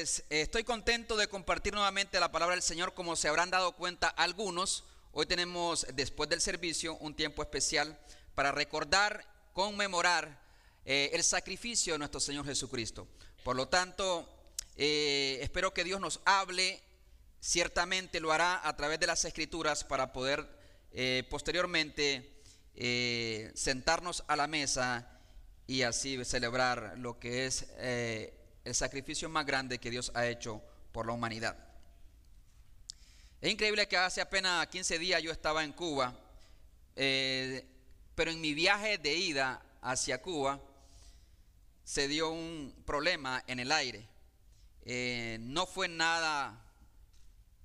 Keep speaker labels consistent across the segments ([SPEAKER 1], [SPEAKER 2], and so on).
[SPEAKER 1] Pues eh, estoy contento de compartir nuevamente la palabra del Señor, como se habrán dado cuenta algunos. Hoy tenemos, después del servicio, un tiempo especial para recordar, conmemorar eh, el sacrificio de nuestro Señor Jesucristo. Por lo tanto, eh, espero que Dios nos hable, ciertamente lo hará a través de las escrituras para poder posteriormente sentarnos a la mesa y así celebrar lo que es el sacrificio más grande que Dios ha hecho por la humanidad. Es increíble que hace apenas 15 días yo estaba en Cuba, eh, pero en mi viaje de ida hacia Cuba se dio un problema en el aire. Eh, no fue nada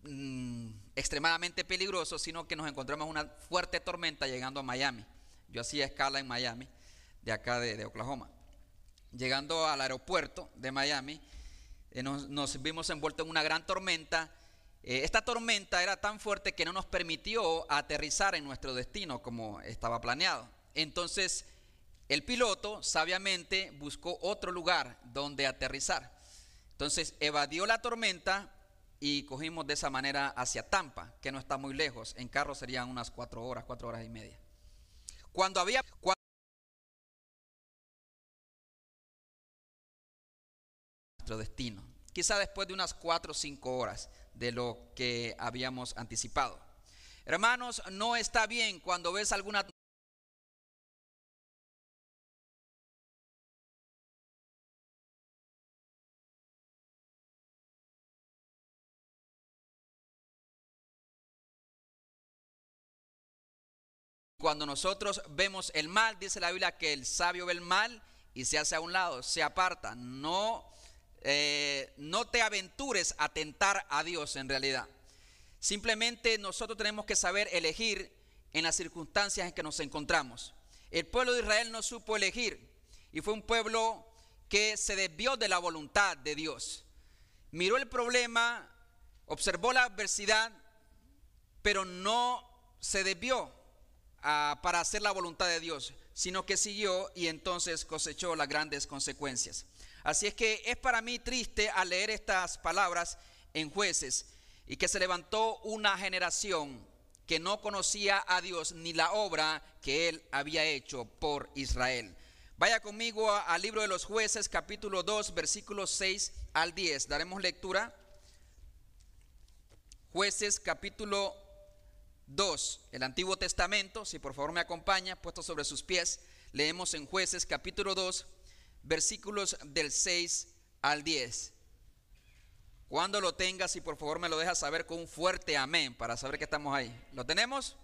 [SPEAKER 1] mm, extremadamente peligroso, sino que nos encontramos una fuerte tormenta llegando a Miami. Yo hacía escala en Miami, de acá de Oklahoma llegando al aeropuerto de Miami, eh, nos, vimos envueltos en una gran tormenta. Eh, esta tormenta era tan fuerte que no nos permitió aterrizar en nuestro destino como estaba planeado. Entonces, el piloto sabiamente buscó otro lugar donde aterrizar. Entonces, evadió la tormenta y cogimos de esa manera hacia Tampa, que no está muy lejos. En carro serían unas cuatro horas, cuatro horas y media. Cuando había, destino. Quizá después de unas cuatro o cinco horas de lo que habíamos anticipado. Hermanos, no está bien cuando ves alguna Cuando nosotros vemos el mal, dice la Biblia que el sabio ve el mal y se hace a un lado, se aparta, no eh, no te aventures a tentar a Dios en realidad. Simplemente nosotros tenemos que saber elegir en las circunstancias en que nos encontramos. El pueblo de Israel no supo elegir y fue un pueblo que se desvió de la voluntad de Dios. Miró el problema, observó la adversidad, pero no se desvió ah, para hacer la voluntad de Dios, sino que siguió y entonces cosechó las grandes consecuencias. Así es que es para mí triste al leer estas palabras en jueces y que se levantó una generación que no conocía a Dios ni la obra que él había hecho por Israel. Vaya conmigo al libro de los jueces capítulo 2 versículos 6 al 10. Daremos lectura. Jueces capítulo 2, el Antiguo Testamento, si por favor me acompaña, puesto sobre sus pies, leemos en jueces capítulo 2 versículos del 6 al 10. Cuando lo tengas y por favor me lo dejas saber con un fuerte amén para saber que estamos ahí. ¿Lo tenemos?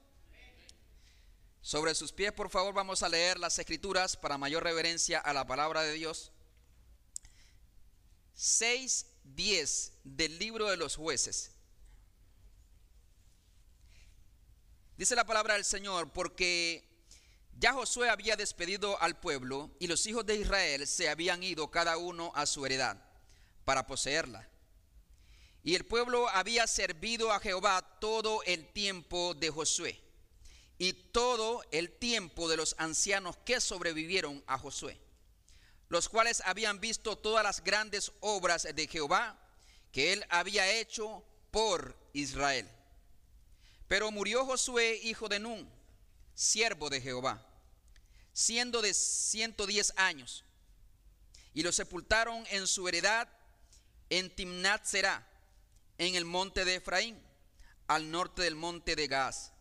[SPEAKER 1] Sobre sus pies, por favor, vamos a leer las escrituras para mayor reverencia a la palabra de Dios. 6, 10 del libro de los jueces. Dice la palabra del Señor, porque ya Josué había despedido al pueblo y los hijos de Israel se habían ido cada uno a su heredad para poseerla. Y el pueblo había servido a Jehová todo el tiempo de Josué y todo el tiempo de los ancianos que sobrevivieron a Josué, los cuales habían visto todas las grandes obras de Jehová que él había hecho por Israel. Pero murió Josué, hijo de Nun, siervo de Jehová siendo de 110 años. Y lo sepultaron en su heredad en Timnat Será, en el monte de Efraín, al norte del monte de Gaz.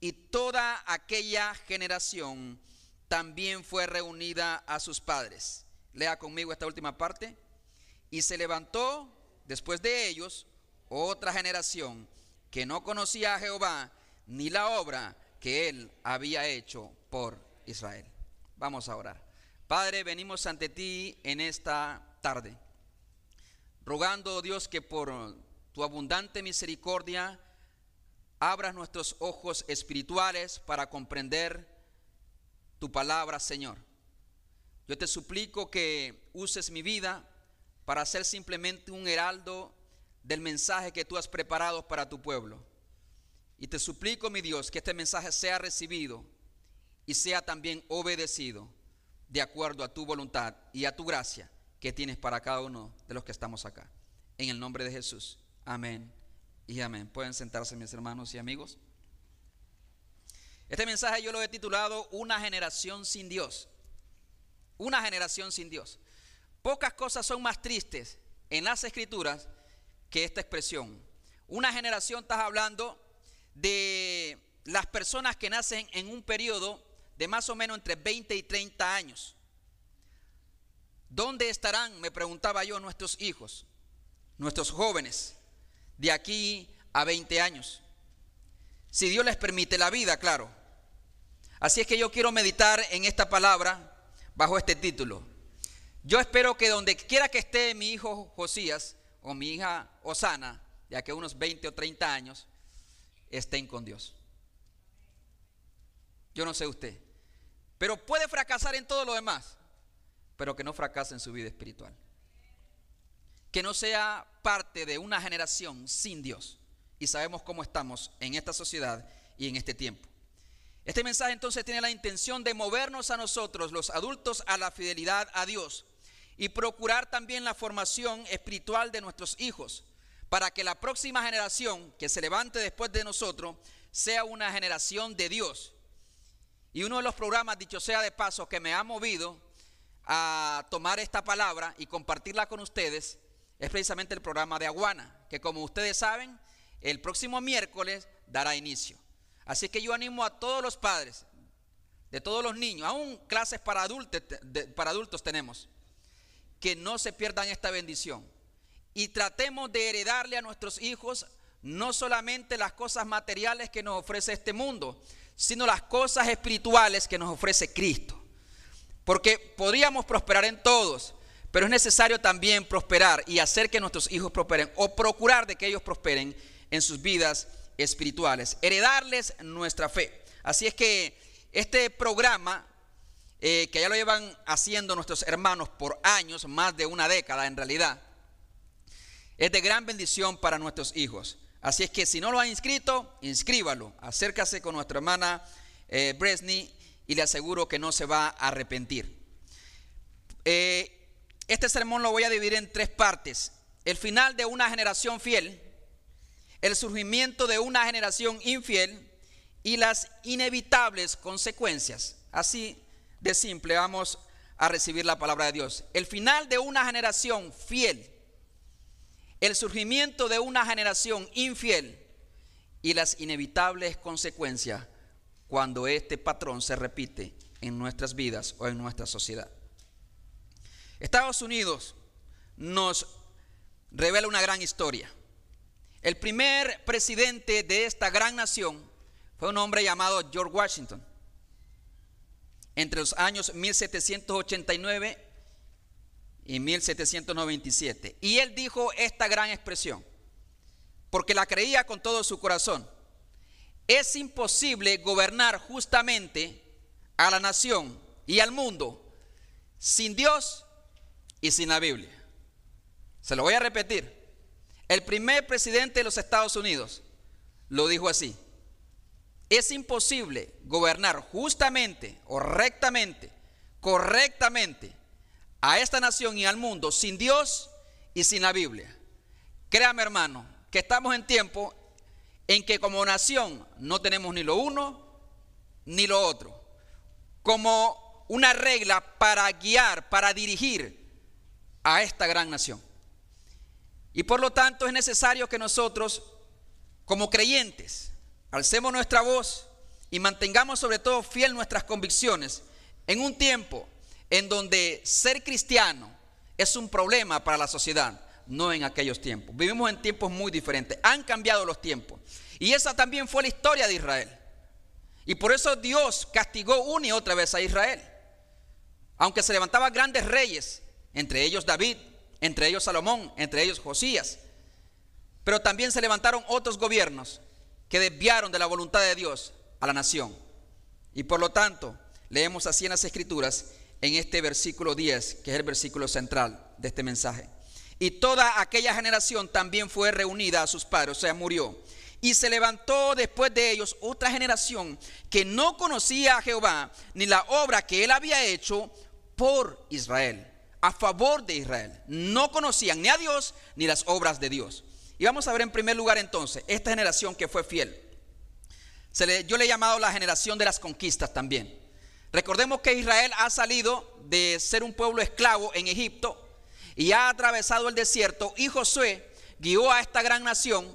[SPEAKER 1] Y toda aquella generación también fue reunida a sus padres. Lea conmigo esta última parte. Y se levantó después de ellos otra generación que no conocía a Jehová ni la obra que él había hecho por Israel. Vamos a orar. Padre, venimos ante ti en esta tarde, rogando, Dios, que por tu abundante misericordia abras nuestros ojos espirituales para comprender tu palabra, Señor. Yo te suplico que uses mi vida para ser simplemente un heraldo del mensaje que tú has preparado para tu pueblo. Y te suplico, mi Dios, que este mensaje sea recibido y sea también obedecido de acuerdo a tu voluntad y a tu gracia que tienes para cada uno de los que estamos acá. En el nombre de Jesús. Amén y amén. Pueden sentarse mis hermanos y amigos. Este mensaje yo lo he titulado Una generación sin Dios. Una generación sin Dios. Pocas cosas son más tristes en las escrituras que esta expresión. Una generación, estás hablando de las personas que nacen en un periodo de más o menos entre 20 y 30 años. ¿Dónde estarán, me preguntaba yo, nuestros hijos, nuestros jóvenes, de aquí a 20 años? Si Dios les permite la vida, claro. Así es que yo quiero meditar en esta palabra bajo este título. Yo espero que donde quiera que esté mi hijo Josías o mi hija Osana, ya que unos 20 o 30 años, estén con Dios. Yo no sé usted. Pero puede fracasar en todo lo demás, pero que no fracase en su vida espiritual. Que no sea parte de una generación sin Dios. Y sabemos cómo estamos en esta sociedad y en este tiempo. Este mensaje entonces tiene la intención de movernos a nosotros, los adultos, a la fidelidad a Dios y procurar también la formación espiritual de nuestros hijos para que la próxima generación que se levante después de nosotros sea una generación de Dios. Y uno de los programas, dicho sea de paso, que me ha movido a tomar esta palabra y compartirla con ustedes es precisamente el programa de Aguana, que como ustedes saben, el próximo miércoles dará inicio. Así que yo animo a todos los padres, de todos los niños, aún clases para adultos, para adultos tenemos, que no se pierdan esta bendición y tratemos de heredarle a nuestros hijos no solamente las cosas materiales que nos ofrece este mundo, sino las cosas espirituales que nos ofrece Cristo. Porque podríamos prosperar en todos, pero es necesario también prosperar y hacer que nuestros hijos prosperen o procurar de que ellos prosperen en sus vidas espirituales, heredarles nuestra fe. Así es que este programa, eh, que ya lo llevan haciendo nuestros hermanos por años, más de una década en realidad, es de gran bendición para nuestros hijos. Así es que si no lo ha inscrito, inscríbalo. Acércase con nuestra hermana eh, Bresny y le aseguro que no se va a arrepentir. Eh, este sermón lo voy a dividir en tres partes. El final de una generación fiel, el surgimiento de una generación infiel y las inevitables consecuencias. Así de simple vamos a recibir la palabra de Dios. El final de una generación fiel el surgimiento de una generación infiel y las inevitables consecuencias cuando este patrón se repite en nuestras vidas o en nuestra sociedad. Estados Unidos nos revela una gran historia. El primer presidente de esta gran nación fue un hombre llamado George Washington. Entre los años 1789 y 1797. Y él dijo esta gran expresión, porque la creía con todo su corazón. Es imposible gobernar justamente a la nación y al mundo sin Dios y sin la Biblia. Se lo voy a repetir. El primer presidente de los Estados Unidos lo dijo así. Es imposible gobernar justamente o rectamente, correctamente, a esta nación y al mundo sin Dios y sin la Biblia. Créame hermano, que estamos en tiempo en que como nación no tenemos ni lo uno ni lo otro. Como una regla para guiar, para dirigir a esta gran nación. Y por lo tanto es necesario que nosotros, como creyentes, alcemos nuestra voz y mantengamos sobre todo fiel nuestras convicciones en un tiempo en donde ser cristiano es un problema para la sociedad, no en aquellos tiempos. Vivimos en tiempos muy diferentes, han cambiado los tiempos. Y esa también fue la historia de Israel. Y por eso Dios castigó una y otra vez a Israel. Aunque se levantaban grandes reyes, entre ellos David, entre ellos Salomón, entre ellos Josías. Pero también se levantaron otros gobiernos que desviaron de la voluntad de Dios a la nación. Y por lo tanto, leemos así en las escrituras en este versículo 10, que es el versículo central de este mensaje. Y toda aquella generación también fue reunida a sus padres, o sea, murió. Y se levantó después de ellos otra generación que no conocía a Jehová ni la obra que él había hecho por Israel. a favor de Israel. No conocían ni a Dios ni las obras de Dios. Y vamos a ver en primer lugar entonces esta generación que fue fiel. Se yo le he llamado la generación de las conquistas también. Recordemos que Israel ha salido de ser un pueblo esclavo en Egipto y ha atravesado el desierto y Josué guió a esta gran nación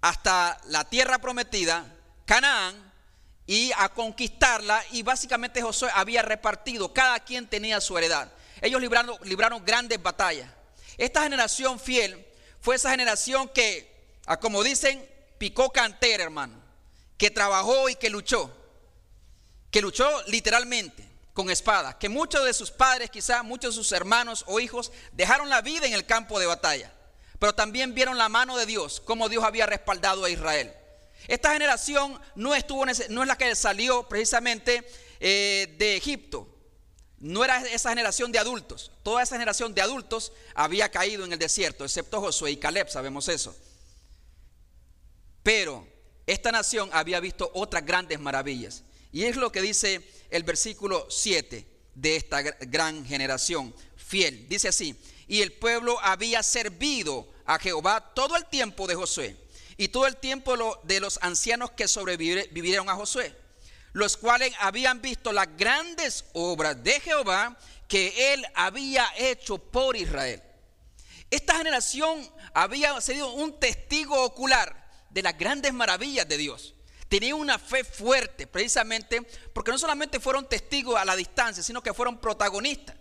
[SPEAKER 1] hasta la tierra prometida, Canaán, y a conquistarla y básicamente Josué había repartido, cada quien tenía su heredad. Ellos libraron, libraron grandes batallas. Esta generación fiel fue esa generación que, como dicen, picó cantera, hermano, que trabajó y que luchó, que luchó literalmente con espada, que muchos de sus padres, quizás muchos de sus hermanos o hijos, dejaron la vida en el campo de batalla, pero también vieron la mano de Dios, como Dios había respaldado a Israel. Esta generación no, estuvo no es la que salió precisamente eh, de Egipto. No era esa generación de adultos. Toda esa generación de adultos había caído en el desierto, excepto Josué y Caleb, sabemos eso. Pero esta nación había visto otras grandes maravillas. Y es lo que dice el versículo 7 de esta gran generación fiel. Dice así, y el pueblo había servido a Jehová todo el tiempo de Josué y todo el tiempo de los ancianos que sobrevivieron a Josué, los cuales habían visto las grandes obras de Jehová que él había hecho por Israel. Esta generación había sido un testigo ocular de las grandes maravillas de Dios. Tenía una fe fuerte, precisamente porque no solamente fueron testigos a la distancia, sino que fueron protagonistas.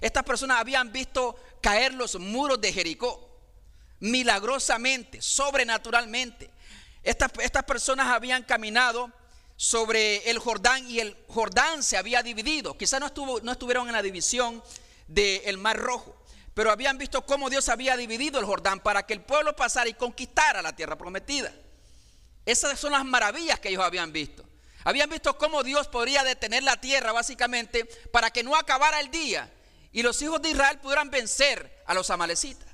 [SPEAKER 1] Estas personas habían visto caer los muros de Jericó milagrosamente, sobrenaturalmente. Estas, estas personas habían caminado sobre el Jordán y el Jordán se había dividido. Quizás no, estuvo, no estuvieron en la división del Mar Rojo, pero habían visto cómo Dios había dividido el Jordán para que el pueblo pasara y conquistara la tierra prometida. Esas son las maravillas que ellos habían visto. Habían visto cómo Dios podría detener la tierra básicamente para que no acabara el día y los hijos de Israel pudieran vencer a los amalecitas.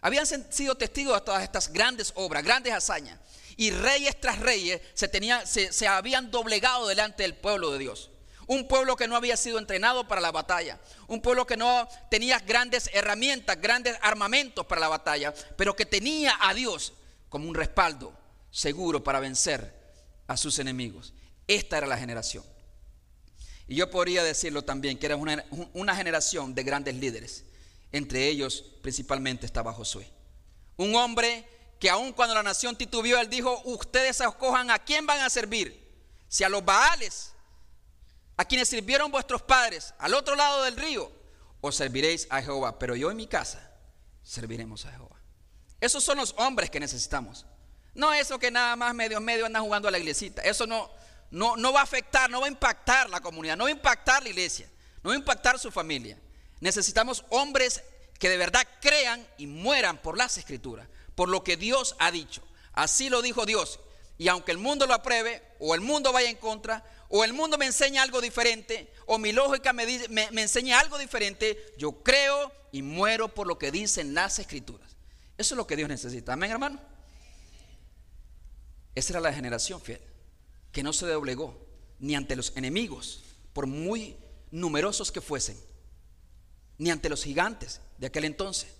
[SPEAKER 1] Habían sido testigos de todas estas grandes obras, grandes hazañas. Y reyes tras reyes se, se habían doblegado delante del pueblo de Dios. Un pueblo que no había sido entrenado para la batalla. Un pueblo que no tenía grandes herramientas, grandes armamentos para la batalla. Pero que tenía a Dios como un respaldo seguro para vencer a sus enemigos. Esta era la generación. Y yo podría decirlo también, que era una, una generación de grandes líderes. Entre ellos principalmente estaba Josué. Un hombre que aun cuando la nación titubeó, él dijo, ustedes escojan a quién van a servir. Si a los Baales, a quienes sirvieron vuestros padres al otro lado del río, o serviréis a Jehová. Pero yo en mi casa serviremos a Jehová. Esos son los hombres que necesitamos. No eso que nada más medio medio andan jugando a la iglesita. Eso no, no, no va a afectar, no va a impactar la comunidad, no va a impactar la iglesia, no va a impactar su familia. Necesitamos hombres que de verdad crean y mueran por las escrituras, por lo que Dios ha dicho. Así lo dijo Dios. Y aunque el mundo lo apruebe, o el mundo vaya en contra, o el mundo me enseña algo diferente, o mi lógica me, me enseña algo diferente, yo creo y muero por lo que dicen las escrituras. Eso es lo que Dios necesita. Amén, hermano. Esa era la generación fiel, que no se doblegó ni ante los enemigos, por muy numerosos que fuesen ni ante los gigantes de aquel entonces,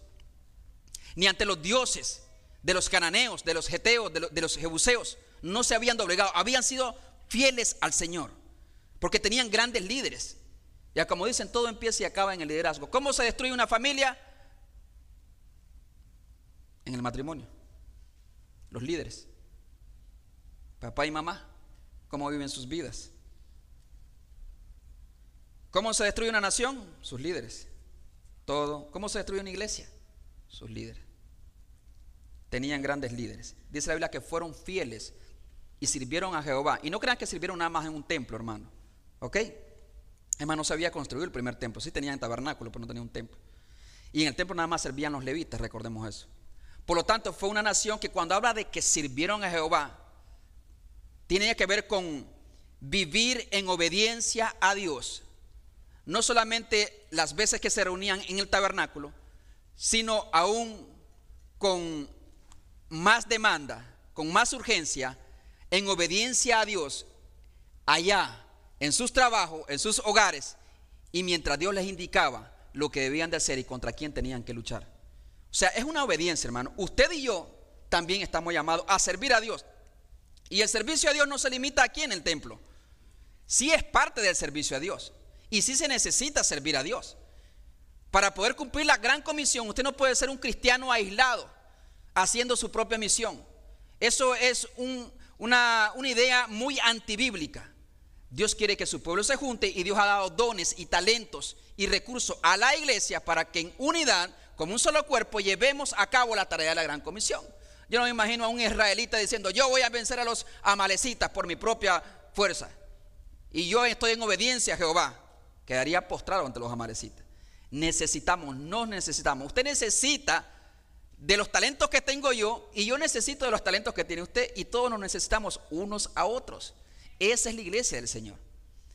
[SPEAKER 1] ni ante los dioses de los cananeos, de los geteos, de los, jebuseos. No se habían doblegado, habían sido fieles al Señor, porque tenían grandes líderes. Ya como dicen, todo empieza y acaba en el liderazgo. ¿Cómo se destruye una familia? En el matrimonio. Los líderes. Papá y mamá, cómo viven sus vidas. ¿Cómo se destruye una nación? Sus líderes. Todo. ¿Cómo se destruyó una iglesia? Sus líderes. Tenían grandes líderes. Dice la Biblia que fueron fieles y sirvieron a Jehová. Y no crean que sirvieron nada más en un templo, hermano. ¿Ok? Hermano, no se había construido el primer templo. Sí tenían tabernáculo, pero no tenían un templo. Y en el templo nada más servían los levitas, recordemos eso. Por lo tanto, fue una nación que cuando habla de que sirvieron a Jehová, tiene que ver con vivir en obediencia a Dios no solamente las veces que se reunían en el tabernáculo, sino aún con más demanda, con más urgencia, en obediencia a Dios, allá, en sus trabajos, en sus hogares, y mientras Dios les indicaba lo que debían de hacer y contra quién tenían que luchar. O sea, es una obediencia, hermano. Usted y yo también estamos llamados a servir a Dios. Y el servicio a Dios no se limita aquí en el templo. Sí es parte del servicio a Dios. Y sí se necesita servir a Dios. Para poder cumplir la gran comisión, usted no puede ser un cristiano aislado, haciendo su propia misión. Eso es una, una idea muy antibíblica. Dios quiere que su pueblo se junte y Dios ha dado dones y talentos y recursos a la iglesia para que en unidad, como un solo cuerpo, llevemos a cabo la tarea de la gran comisión. Yo no me imagino a un israelita diciendo, yo voy a vencer a los amalecitas por mi propia fuerza. Y yo estoy en obediencia a Jehová. Quedaría postrado ante los amalecitas. Necesitamos, nos necesitamos. Usted necesita de los talentos que tengo yo y yo necesito de los talentos que tiene usted y todos nos necesitamos unos a otros. Esa es la iglesia del Señor.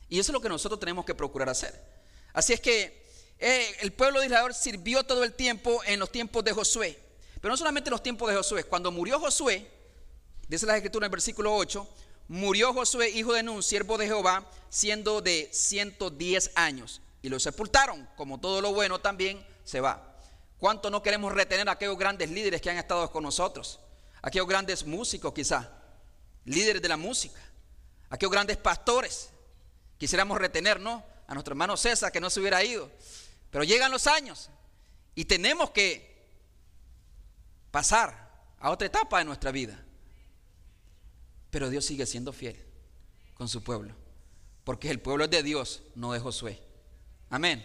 [SPEAKER 1] Y eso es lo que nosotros tenemos que procurar hacer. Así es que eh, el pueblo de Israel sirvió todo el tiempo en los tiempos de Josué. Pero no solamente en los tiempos de Josué. Cuando murió Josué, dice la escritura en el versículo 8, murió Josué, hijo de Nun, siervo de Jehová, siendo de 110 años. Y lo sepultaron, como todo lo bueno también se va. ¿Cuánto no queremos retener a aquellos grandes líderes que han estado con nosotros? Aquellos grandes músicos quizá, líderes de la música aquellos grandes pastores. Quisiéramos retenernos a nuestro hermano César que no se hubiera ido. Pero llegan los años y tenemos que pasar a otra etapa de nuestra vida. Pero Dios sigue siendo fiel con su pueblo. Porque el pueblo es de Dios, no de Josué. Amén.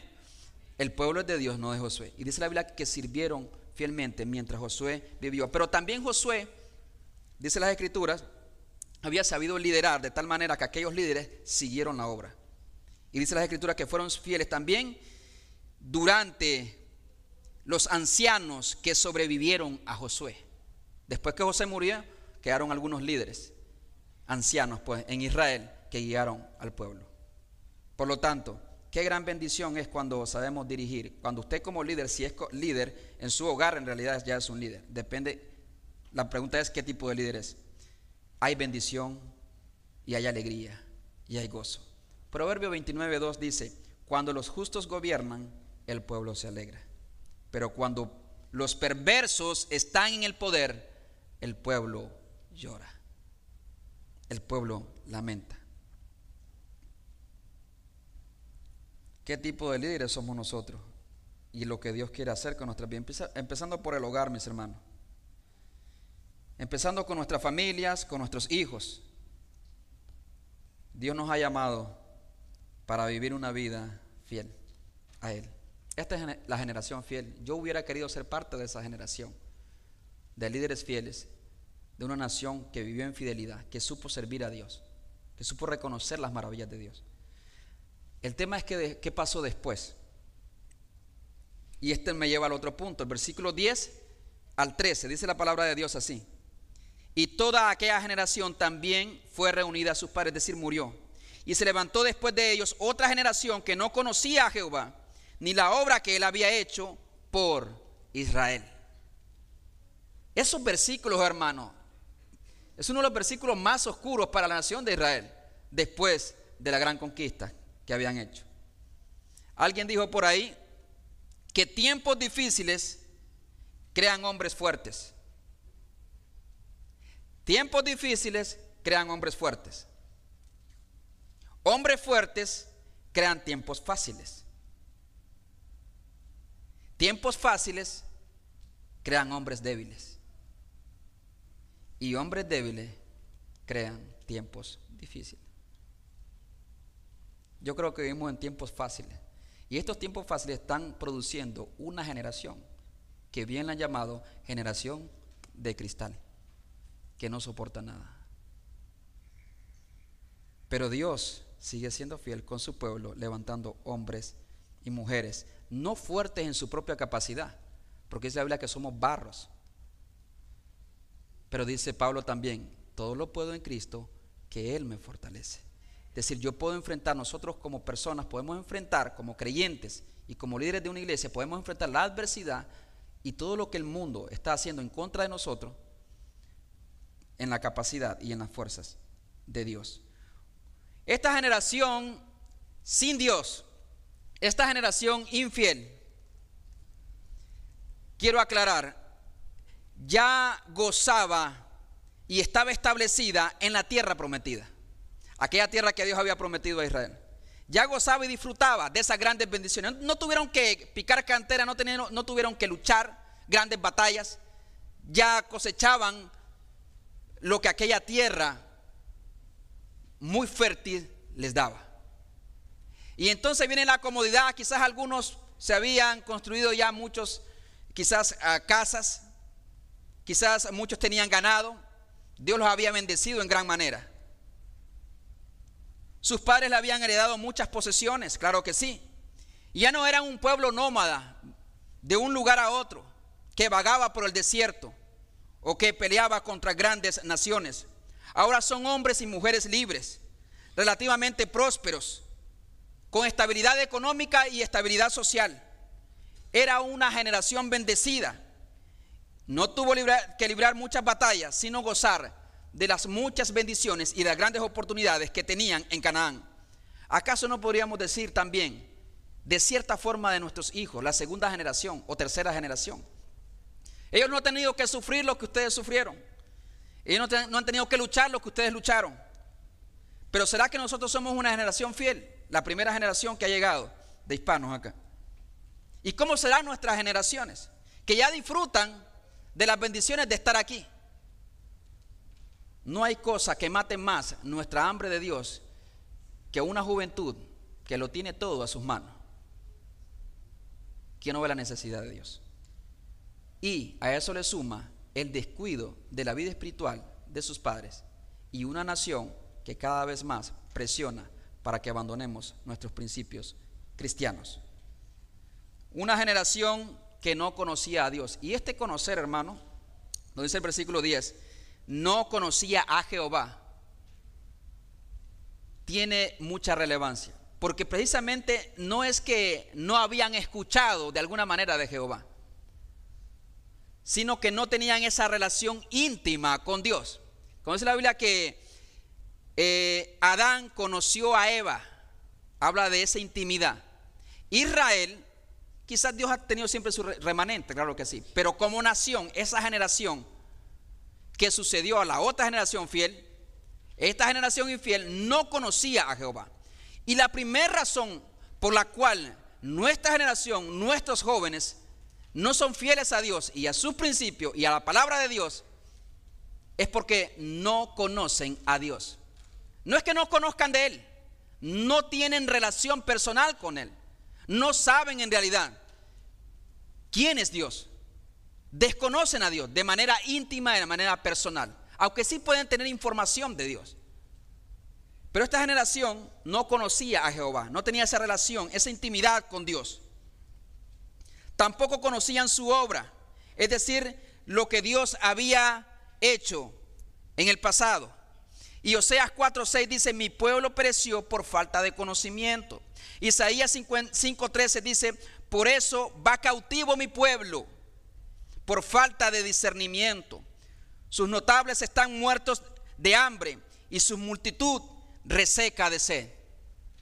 [SPEAKER 1] El pueblo es de Dios, no de Josué. Y dice la Biblia que sirvieron fielmente mientras Josué vivió. Pero también Josué, dice las escrituras, había sabido liderar de tal manera que aquellos líderes siguieron la obra. Y dice las escrituras que fueron fieles también durante los ancianos que sobrevivieron a Josué. Después que José murió, quedaron algunos líderes, ancianos pues, en Israel que guiaron al pueblo. Por lo tanto, qué gran bendición es cuando sabemos dirigir. Cuando usted como líder, si es líder en su hogar, en realidad ya es un líder. Depende, la pregunta es qué tipo de líder es hay bendición y hay alegría y hay gozo. Proverbio 29.2 dice, cuando los justos gobiernan, el pueblo se alegra. Pero cuando los perversos están en el poder, el pueblo llora. El pueblo lamenta. ¿Qué tipo de líderes somos nosotros? Y lo que Dios quiere hacer con nuestra vida. Empezando por el hogar, mis hermanos. Empezando con nuestras familias, con nuestros hijos. Dios nos ha llamado para vivir una vida fiel a Él. Esta es la generación fiel. Yo hubiera querido ser parte de esa generación de líderes fieles, de una nación que vivió en fidelidad, que supo servir a Dios, que supo reconocer las maravillas de Dios. El tema es que qué pasó después. Y este me lleva al otro punto, el versículo 10 al 13, dice la palabra de Dios así. Y toda aquella generación también fue reunida a sus padres, es decir, murió. Y se levantó después de ellos otra generación que no conocía a Jehová, ni la obra que él había hecho por Israel. Esos versículos, hermanos, es uno de los versículos más oscuros para la nación de Israel después de la gran conquista que habían hecho. Alguien dijo por ahí que tiempos difíciles crean hombres fuertes. Tiempos difíciles crean hombres fuertes. Hombres fuertes crean tiempos fáciles. Tiempos fáciles crean hombres débiles. Y hombres débiles crean tiempos difíciles. Yo creo que vivimos en tiempos fáciles. Y estos tiempos fáciles están produciendo una generación que bien la han llamado generación de cristal que no soporta nada. Pero Dios sigue siendo fiel con su pueblo, levantando hombres y mujeres, no fuertes en su propia capacidad, porque se habla que somos barros. Pero dice Pablo también, todo lo puedo en Cristo, que Él me fortalece. Es decir, yo puedo enfrentar, nosotros como personas podemos enfrentar, como creyentes y como líderes de una iglesia, podemos enfrentar la adversidad y todo lo que el mundo está haciendo en contra de nosotros en la capacidad y en las fuerzas de Dios. Esta generación sin Dios, esta generación infiel, quiero aclarar, ya gozaba y estaba establecida en la tierra prometida. Aquella tierra que Dios había prometido a Israel. Ya gozaba y disfrutaba de esas grandes bendiciones. No tuvieron que picar cantera, no, no tuvieron que luchar grandes batallas. Ya cosechaban lo que aquella tierra muy fértil les daba. Y entonces viene la comodidad, quizás algunos se habían construido ya muchos, quizás casas, quizás muchos tenían ganado, Dios los había bendecido en gran manera. Sus padres le habían heredado muchas posesiones, claro que sí. Ya no eran un pueblo nómada de un lugar a otro, que vagaba por el desierto o que peleaba contra grandes naciones. Ahora son hombres y mujeres libres, relativamente prósperos, con estabilidad económica y estabilidad social. Era una generación bendecida. No tuvo que librar muchas batallas, sino gozar de las muchas bendiciones y de las grandes oportunidades que tenían en Canaán. ¿Acaso no podríamos decir también, de cierta forma, de nuestros hijos, la segunda generación o tercera generación? Ellos no han tenido que sufrir lo que ustedes sufrieron. Ellos no, no han tenido que luchar lo que ustedes lucharon. Pero ¿será que nosotros somos una generación fiel? La primera generación que ha llegado de hispanos acá. ¿Y cómo serán nuestras generaciones? Que ya disfrutan de las bendiciones de estar aquí. No hay cosa que mate más nuestra hambre de Dios que una juventud que lo tiene todo a sus manos, que no ve la necesidad de Dios. Y a eso le suma el descuido de la vida espiritual de sus padres y una nación que cada vez más presiona para que abandonemos nuestros principios cristianos. Una generación que no conocía a Dios. Y este conocer, hermano, lo dice el versículo 10, no conocía a Jehová, tiene mucha relevancia. Porque precisamente no es que no habían escuchado de alguna manera de Jehová, sino que no tenían esa relación íntima con Dios. Conoce la Biblia que eh, Adán conoció a Eva, habla de esa intimidad. Israel, quizás Dios ha tenido siempre su remanente, claro que sí, pero como nación, esa generación que sucedió a la otra generación fiel, esta generación infiel no conocía a Jehová. Y la primera razón por la cual nuestra generación, nuestros jóvenes, no son fieles a Dios y a sus principios y a la palabra de Dios, es porque no conocen a Dios. No es que no conozcan de Él, no tienen relación personal con Él, no saben en realidad quién es Dios. Desconocen a Dios de manera íntima de manera personal, aunque sí pueden tener información de Dios. Pero esta generación no conocía a Jehová, no tenía esa relación, esa intimidad con Dios. Tampoco conocían su obra, es decir, lo que Dios había hecho en el pasado. Y Oseas 4:6 dice, mi pueblo pereció por falta de conocimiento. Isaías 5:13 dice, por eso va cautivo mi pueblo, por falta de discernimiento. Sus notables están muertos de hambre y su multitud reseca de sed.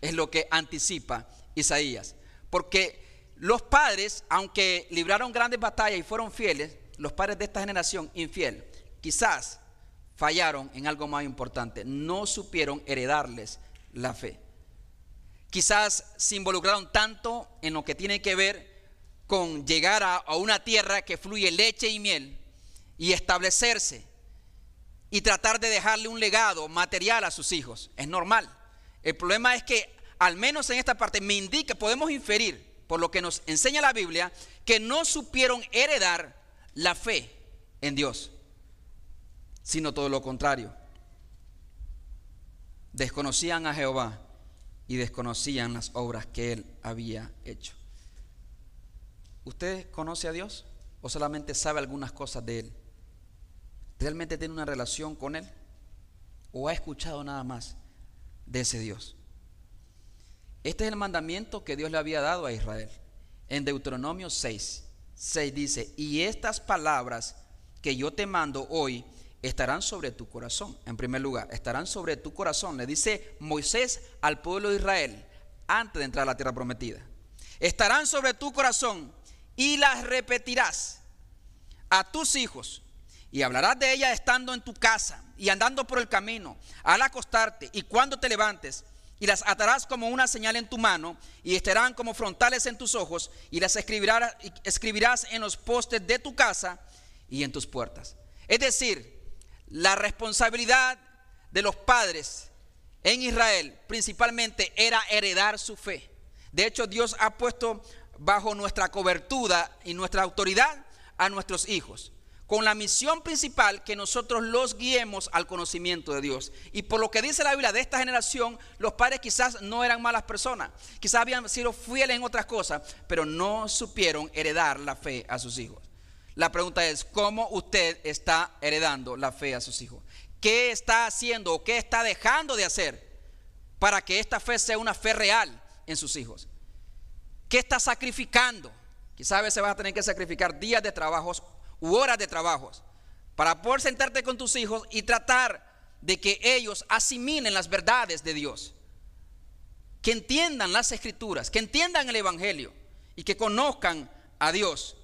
[SPEAKER 1] Es lo que anticipa Isaías. Porque los padres, aunque libraron grandes batallas y fueron fieles, los padres de esta generación infiel, quizás fallaron en algo más importante, no supieron heredarles la fe. Quizás se involucraron tanto en lo que tiene que ver con llegar a, una tierra que fluye leche y miel y establecerse y tratar de dejarle un legado material a sus hijos. Es normal. El problema es que, al menos en esta parte, me indica, podemos inferir, por lo que nos enseña la Biblia, que no supieron heredar la fe en Dios sino todo lo contrario. Desconocían a Jehová y desconocían las obras que él había hecho. ¿Usted conoce a Dios o solamente sabe algunas cosas de él? ¿Realmente tiene una relación con él? ¿O ha escuchado nada más de ese Dios? Este es el mandamiento que Dios le había dado a Israel. En Deuteronomio 6, 6 dice, y estas palabras que yo te mando hoy estarán sobre tu corazón. En primer lugar, estarán sobre tu corazón. Le dice Moisés al pueblo de Israel antes de entrar a la tierra prometida. Estarán sobre tu corazón y las repetirás a tus hijos y hablarás de ella estando en tu casa y andando por el camino, al acostarte y cuando te levantes, y las atarás como una señal en tu mano y estarán como frontales en tus ojos y las escribirás, escribirás en los postes de tu casa y en tus puertas. Es decir, la responsabilidad de los padres en Israel principalmente era heredar su fe. De hecho, Dios ha puesto bajo nuestra cobertura y nuestra autoridad a nuestros hijos con la misión principal que nosotros los guiemos al conocimiento de Dios. Y por lo que dice la Biblia de esta generación, los padres quizás no eran malas personas, quizás habían sido fieles en otras cosas, pero no supieron heredar la fe a sus hijos. La pregunta es, ¿cómo usted está heredando la fe a sus hijos? ¿Qué está haciendo o qué está dejando de hacer para que esta fe sea una fe real en sus hijos? ¿Qué está sacrificando? Quizás a veces vas a tener que sacrificar días de trabajos u horas de trabajos para poder sentarte con tus hijos y tratar de que ellos asimilen las verdades de Dios. Que entiendan las escrituras, que entiendan el Evangelio y que conozcan a Dios.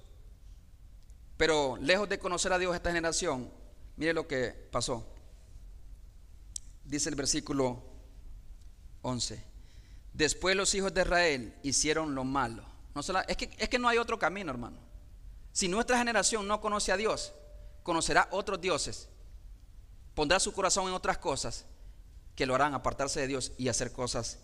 [SPEAKER 1] Pero lejos de conocer a Dios esta generación, mire lo que pasó. Dice el versículo 11. Después los hijos de Israel hicieron lo malo. No es, que, es que no hay otro camino, hermano. Si nuestra generación no conoce a Dios, conocerá otros dioses, pondrá su corazón en otras cosas que lo harán apartarse de Dios y hacer cosas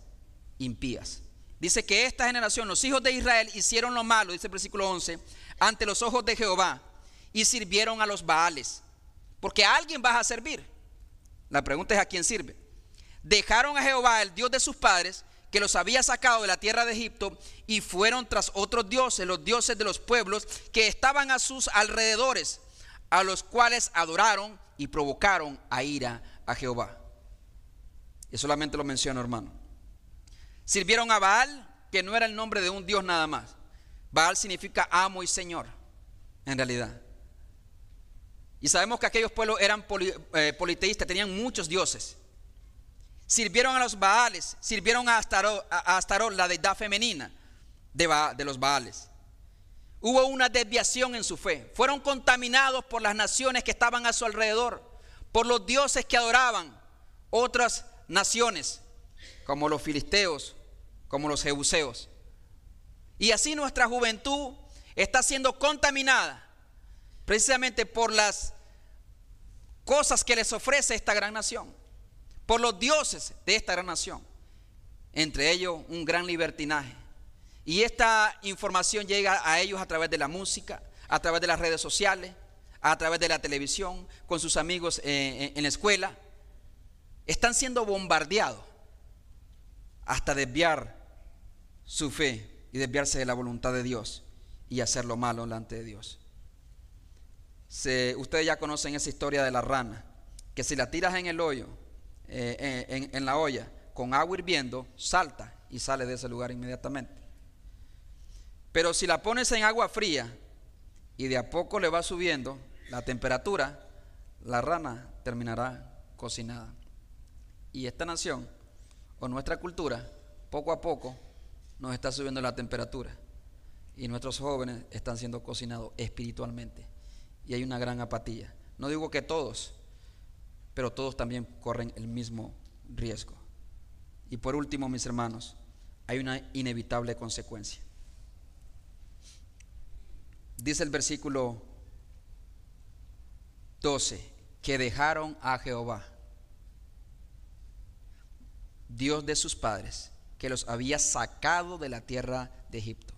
[SPEAKER 1] impías. Dice que esta generación, los hijos de Israel, hicieron lo malo, dice el versículo 11, ante los ojos de Jehová y sirvieron a los Baales. Porque a alguien vas a servir. La pregunta es a quién sirve. Dejaron a Jehová, el Dios de sus padres, que los había sacado de la tierra de Egipto y fueron tras otros dioses, los dioses de los pueblos que estaban a sus alrededores, a los cuales adoraron y provocaron a ira a Jehová. Y solamente lo menciono, hermano. Sirvieron a Baal, que no era el nombre de un dios nada más. Baal significa amo y señor, en realidad. Y sabemos que aquellos pueblos eran eh, politeístas, tenían muchos dioses. Sirvieron a los Baales, sirvieron a Astarot, la deidad femenina de, de los Baales. Hubo una desviación en su fe. Fueron contaminados por las naciones que estaban a su alrededor, por los dioses que adoraban otras naciones, como los filisteos, como los jebuseos. Y así nuestra juventud está siendo contaminada precisamente por las cosas que les ofrece esta gran nación por los dioses de esta gran nación. Entre ellos un gran libertinaje. Y esta información llega a ellos a través de la música, a través de las redes sociales, a través de la televisión, con sus amigos eh, en la escuela. Están siendo bombardeados hasta desviar su fe y desviarse de la voluntad de Dios y hacer lo malo delante de Dios. ustedes ya conocen esa historia de la rana, que si la tiras en el hoyo, eh, en, la olla con agua hirviendo, salta y sale de ese lugar inmediatamente. Pero si la pones en agua fría y de a poco le va subiendo la temperatura, la rana terminará cocinada. Y esta nación o nuestra cultura, poco a poco, nos está subiendo la temperatura. Y nuestros jóvenes están siendo cocinados espiritualmente. Y hay una gran apatía. No digo que todos, pero todos también corren el mismo riesgo. Y por último, mis hermanos, hay una inevitable consecuencia. Dice el versículo 12, que dejaron a Jehová, Dios de sus padres, que los había sacado de la tierra de Egipto.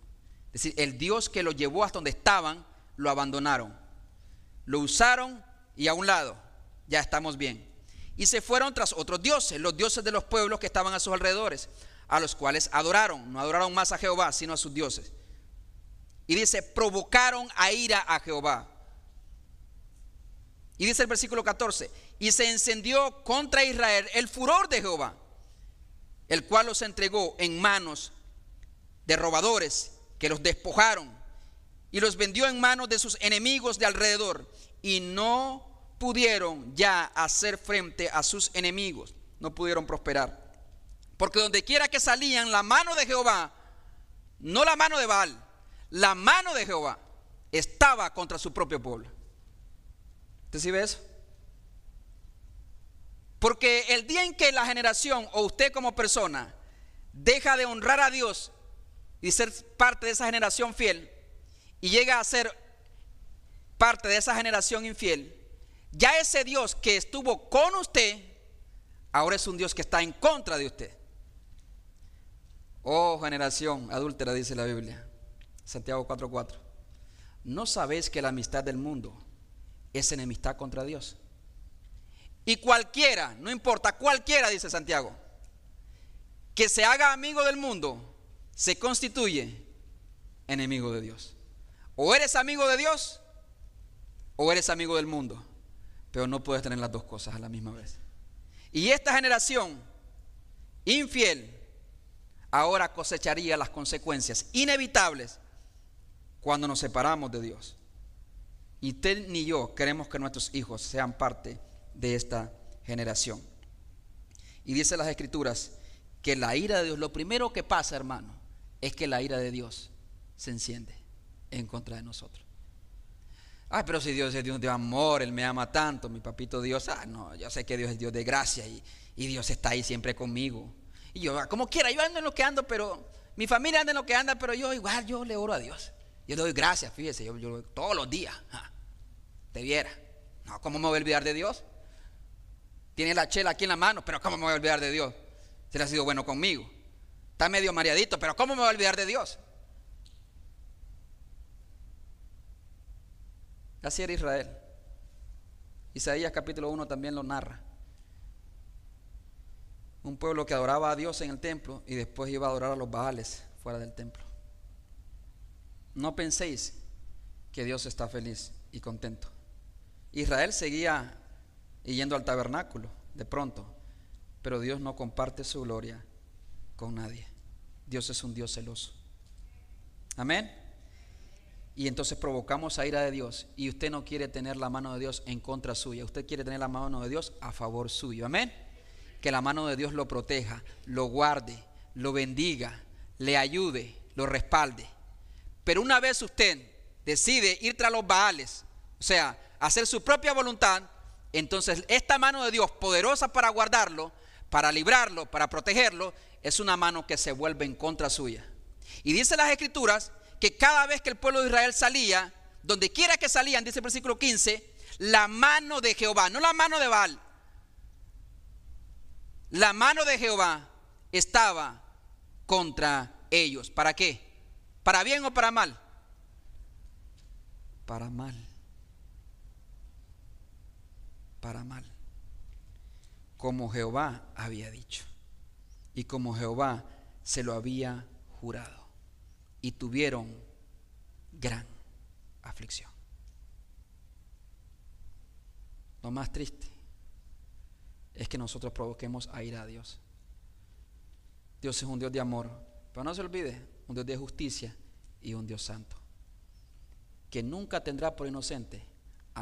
[SPEAKER 1] Es decir, el Dios que los llevó hasta donde estaban, lo abandonaron. Lo usaron y a un lado ya estamos bien. Y se fueron tras otros dioses, los dioses de los pueblos que estaban a sus alrededores, a los cuales adoraron. No adoraron más a Jehová, sino a sus dioses. Y dice, provocaron a ira a Jehová. Y dice el versículo 14, y se encendió contra Israel el furor de Jehová, el cual los entregó en manos de robadores que los despojaron y los vendió en manos de sus enemigos de alrededor y no pudieron ya hacer frente a sus enemigos, no pudieron prosperar. Porque donde quiera que salían, la mano de Jehová, no la mano de Baal, la mano de Jehová estaba contra su propio pueblo. ¿Usted sí ve eso? Porque el día en que la generación o usted como persona deja de honrar a Dios y ser parte de esa generación fiel y llega a ser parte de esa generación infiel, ya ese Dios que estuvo con usted, ahora es un Dios que está en contra de usted. Oh generación adúltera, dice la Biblia, Santiago 4:4. ¿No sabéis que la amistad del mundo es enemistad contra Dios? Y cualquiera, no importa, cualquiera, dice Santiago, que se haga amigo del mundo, se constituye enemigo de Dios. O eres amigo de Dios o eres amigo del mundo. Pero no puedes tener las dos cosas a la misma vez. Y esta generación infiel ahora cosecharía las consecuencias inevitables cuando nos separamos de Dios. Y usted ni yo queremos que nuestros hijos sean parte de esta generación. Y dice las escrituras que la ira de Dios, lo primero que pasa, hermano, es que la ira de Dios se enciende en contra de nosotros. Ay, pero si Dios es Dios de amor, Él me ama tanto, mi papito Dios, ah, no, yo sé que Dios es Dios de gracia y, Dios está ahí siempre conmigo. Y yo, ah, como quiera, yo ando en lo que ando, pero mi familia anda en lo que anda, pero yo igual, yo le oro a Dios. Yo le doy gracias, fíjese, yo, yo todos los días, ah, te viera. No, ¿cómo me voy a olvidar de Dios? Tiene la chela aquí en la mano, pero ¿cómo me voy a olvidar de Dios? Se le ha sido bueno conmigo. Está medio mareadito, pero ¿cómo me voy a olvidar de Dios? Así era Israel. Isaías capítulo 1 también lo narra. Un pueblo que adoraba a Dios en el templo y después iba a adorar a los Baales fuera del templo. No penséis que Dios está feliz y contento. Israel seguía yendo al tabernáculo de pronto, pero Dios no comparte su gloria con nadie. Dios es un Dios celoso. Amén. Y entonces provocamos a ira de Dios y usted no quiere tener la mano de Dios en contra suya, usted quiere tener la mano de Dios a favor suyo. Amén. Que la mano de Dios lo proteja, lo guarde, lo bendiga, le ayude, lo respalde. Pero una vez usted decide ir tras los Baales, o sea, hacer su propia voluntad, entonces esta mano de Dios poderosa para guardarlo, para librarlo, para protegerlo, es una mano que se vuelve en contra suya. Y dice las escrituras que cada vez que el pueblo de Israel salía, donde quiera que salían, dice el versículo 15, la mano de Jehová, no la mano de Baal, la mano de Jehová estaba contra ellos. ¿Para qué? ¿Para bien o para mal? Para mal. Para mal. Como Jehová había dicho. Y como Jehová se lo había jurado. Y tuvieron gran aflicción. Lo más triste es que nosotros provoquemos a ir a Dios. Dios es un Dios de amor. Pero no se olvide, un Dios de justicia y un Dios santo, que nunca tendrá por inocente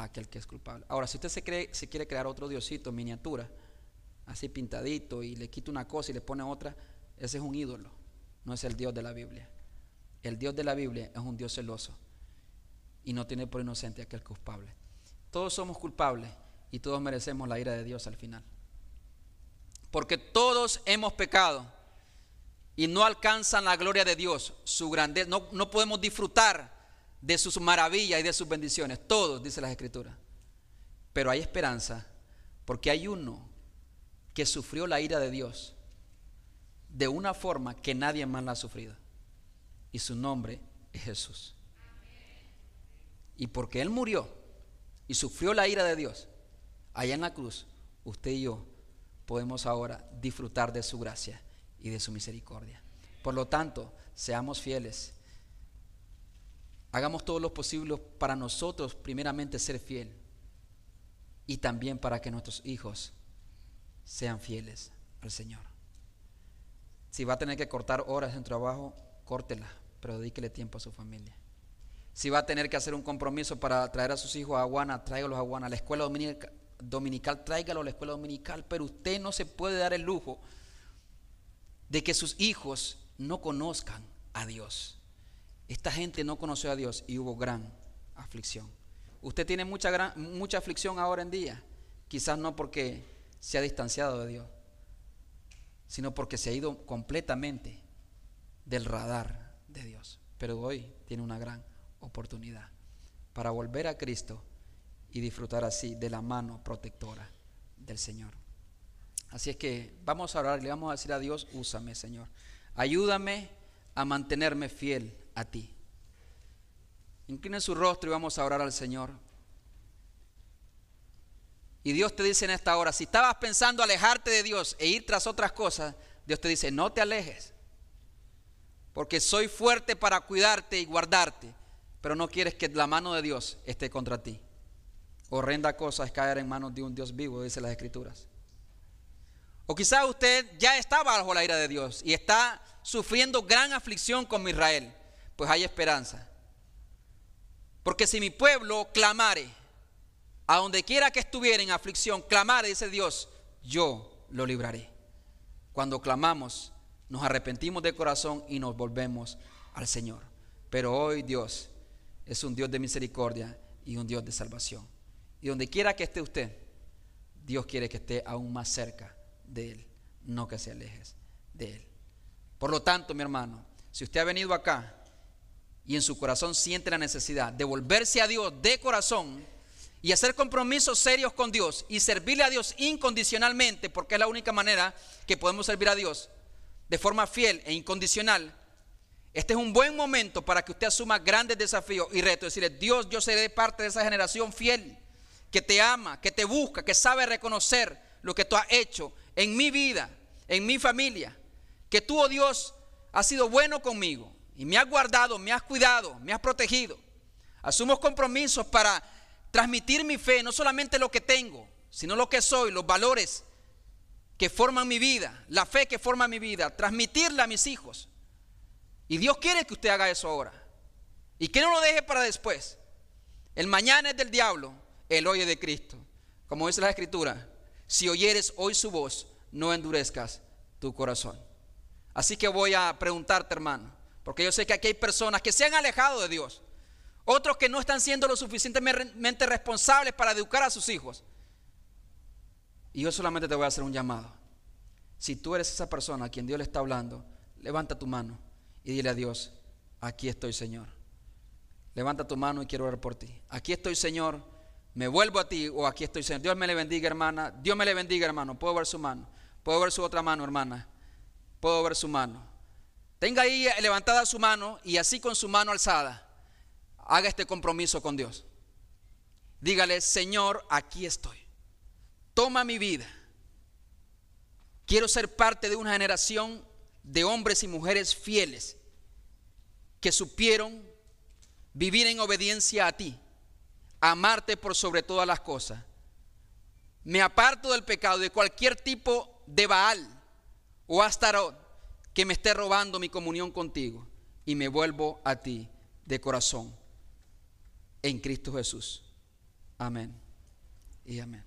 [SPEAKER 1] aquel que es culpable. Ahora, si usted se, cree, se quiere crear otro Diosito, miniatura, así pintadito, y le quita una cosa y le pone otra, ese es un ídolo, no es el Dios de la Biblia. El Dios de la Biblia es un Dios celoso y no tiene por inocente aquel culpable. Todos somos culpables y todos merecemos la ira de Dios al final. Porque todos hemos pecado y no alcanzan la gloria de Dios, su grandeza. No, no podemos disfrutar de sus maravillas y de sus bendiciones. Todos, dice las Escrituras. Pero hay esperanza porque hay uno que sufrió la ira de Dios de una forma que nadie más la ha sufrido. Y su nombre es Jesús. Y porque Él murió y sufrió la ira de Dios, allá en la cruz, usted y yo podemos ahora disfrutar de su gracia y de su misericordia. Por lo tanto, seamos fieles. Hagamos todo lo posible para nosotros, primeramente, ser fiel. Y también para que nuestros hijos sean fieles al Señor. Si va a tener que cortar horas en trabajo, córtela, pero dedíquele tiempo a su familia. Si va a tener que hacer un compromiso para traer a sus hijos a Aguana, tráigalos a Aguana. La escuela dominical, dominical a la escuela dominical, pero usted no se puede dar el lujo de que sus hijos no conozcan a Dios. Esta gente no conoció a Dios y hubo gran aflicción. usted tiene mucha, gran, mucha aflicción ahora en día. Quizás no porque se ha distanciado de Dios, sino porque se ha ido completamente del radar de Dios. Pero hoy tiene una gran oportunidad para volver a Cristo y disfrutar así de la mano protectora del Señor. Así es que vamos a orar, le vamos a decir a Dios, úsame Señor. Ayúdame a mantenerme fiel a ti. Incline su rostro y vamos a orar al Señor. Y Dios te dice en esta hora, si estabas pensando alejarte de Dios e ir tras otras cosas, Dios te dice, no te alejes. Porque soy fuerte para cuidarte y guardarte, pero no quieres que la mano de Dios esté contra ti. Horrenda cosa es caer en manos de un Dios vivo, dice las Escrituras. O quizás usted ya está bajo la ira de Dios y está sufriendo gran aflicción con Israel. Pues hay esperanza. Porque si mi pueblo clamare, a donde quiera que estuviera en aflicción, clamare, dice Dios, yo lo libraré. Cuando clamamos, nos arrepentimos de corazón y nos volvemos al Señor. Pero hoy Dios es un Dios de misericordia y un Dios de salvación. Y donde quiera que esté usted, Dios quiere que esté aún más cerca de Él, no que se alejes de Él. Por lo tanto, mi hermano, si usted ha venido acá y en su corazón siente la necesidad de volverse a Dios de corazón y hacer compromisos serios con Dios y servirle a Dios incondicionalmente, porque es la única manera que podemos servir a Dios de forma fiel e incondicional, este es un buen momento para que usted asuma grandes desafíos y retos. Decirle, Dios, yo seré parte de esa generación fiel que te ama, que te busca, que sabe reconocer lo que tú has hecho en mi vida, en mi familia. Que tú, oh Dios, has sido bueno conmigo y me has guardado, me has cuidado, me has protegido. Asumo compromisos para transmitir mi fe, no solamente lo que tengo, sino lo que soy, los valores que forman mi vida, la fe que forma mi vida, transmitirla a mis hijos. Y Dios quiere que usted haga eso ahora. Y que no lo deje para después. El mañana es del diablo, el hoy es de Cristo. Como dice la escritura, si oyeres hoy su voz, no endurezcas tu corazón. Así que voy a preguntarte, hermano, porque yo sé que aquí hay personas que se han alejado de Dios, otros que no están siendo lo suficientemente responsables para educar a sus hijos. Y yo solamente te voy a hacer un llamado. Si tú eres esa persona a quien Dios le está hablando, levanta tu mano y dile a Dios, aquí estoy Señor. Levanta tu mano y quiero orar por ti. Aquí estoy Señor, me vuelvo a ti o aquí estoy Señor. Dios me le bendiga hermana, Dios me le bendiga hermano. Puedo ver su mano, puedo ver su otra mano hermana, puedo ver su mano. Tenga ahí levantada su mano y así con su mano alzada, haga este compromiso con Dios. Dígale, Señor, aquí estoy toma mi vida. Quiero ser parte de una generación de hombres y mujeres fieles que supieron vivir en obediencia a ti, amarte por sobre todas las cosas. Me aparto del pecado, de cualquier tipo de Baal o Astarot que me esté robando mi comunión contigo y me vuelvo a ti de corazón en Cristo Jesús. Amén y amén.